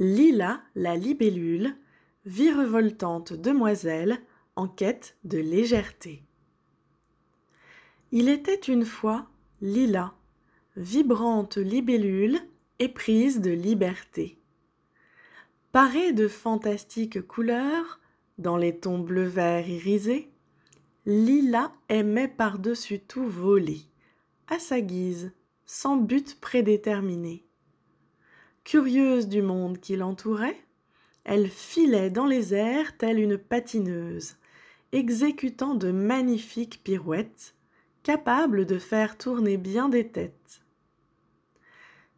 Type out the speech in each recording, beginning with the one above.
Lila, la libellule, virevoltante demoiselle en quête de légèreté. Il était une fois Lila, vibrante libellule éprise de liberté. Parée de fantastiques couleurs, dans les tons bleu-vert irisés, Lila aimait par-dessus tout voler, à sa guise, sans but prédéterminé. Curieuse du monde qui l'entourait, elle filait dans les airs telle une patineuse, exécutant de magnifiques pirouettes, capable de faire tourner bien des têtes.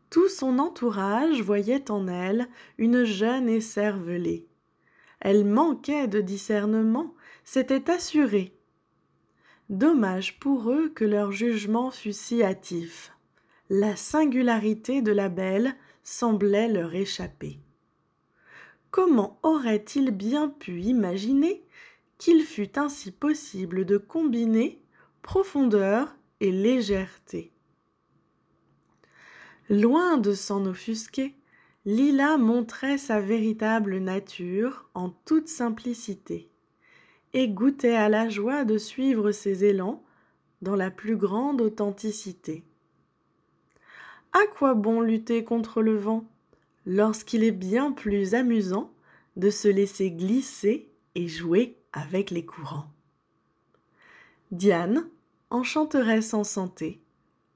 Tout son entourage voyait en elle une jeune écervelée. Elle manquait de discernement, c'était assuré. Dommage pour eux que leur jugement fût si hâtif. La singularité de la belle semblait leur échapper. Comment aurait-il bien pu imaginer qu'il fût ainsi possible de combiner profondeur et légèreté? Loin de s'en offusquer, Lila montrait sa véritable nature en toute simplicité et goûtait à la joie de suivre ses élans dans la plus grande authenticité. À quoi bon lutter contre le vent lorsqu'il est bien plus amusant de se laisser glisser et jouer avec les courants? Diane, enchanteresse en santé,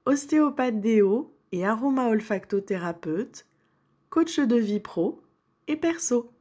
ostéopathe déo et aroma olfactothérapeute, coach de vie pro et perso.